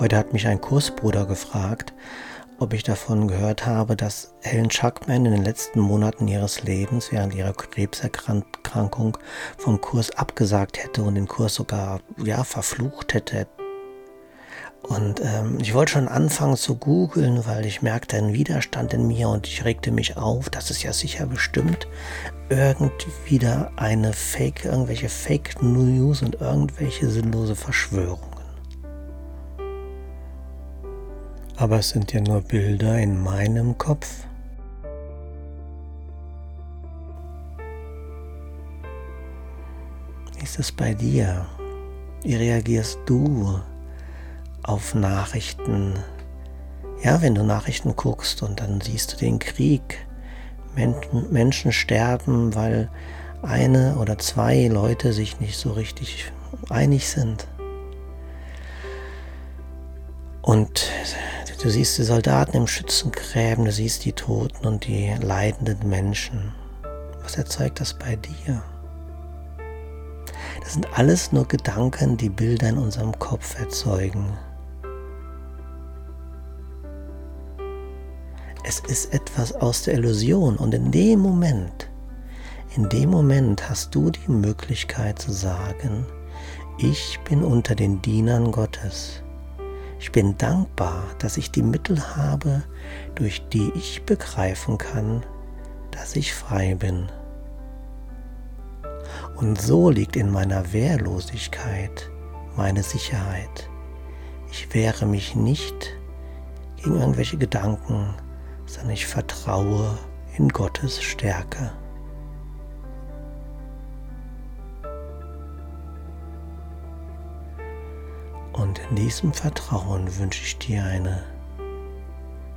Heute hat mich ein Kursbruder gefragt, ob ich davon gehört habe, dass Helen Chuckman in den letzten Monaten ihres Lebens während ihrer Krebserkrankung vom Kurs abgesagt hätte und den Kurs sogar ja verflucht hätte. Und ähm, ich wollte schon anfangen zu googeln, weil ich merkte einen Widerstand in mir und ich regte mich auf, dass es ja sicher bestimmt irgend wieder eine Fake, irgendwelche Fake News und irgendwelche sinnlose Verschwörungen. Aber es sind ja nur Bilder in meinem Kopf. Wie ist es bei dir? Wie reagierst du auf Nachrichten? Ja, wenn du Nachrichten guckst und dann siehst du den Krieg, Menschen sterben, weil eine oder zwei Leute sich nicht so richtig einig sind. Und Du siehst die Soldaten im Schützengräben, du siehst die Toten und die leidenden Menschen. Was erzeugt das bei dir? Das sind alles nur Gedanken, die Bilder in unserem Kopf erzeugen. Es ist etwas aus der Illusion und in dem Moment, in dem Moment hast du die Möglichkeit zu sagen, ich bin unter den Dienern Gottes. Ich bin dankbar, dass ich die Mittel habe, durch die ich begreifen kann, dass ich frei bin. Und so liegt in meiner Wehrlosigkeit meine Sicherheit. Ich wehre mich nicht gegen irgendwelche Gedanken, sondern ich vertraue in Gottes Stärke. Und in diesem Vertrauen wünsche ich dir eine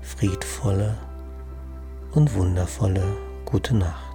friedvolle und wundervolle gute Nacht.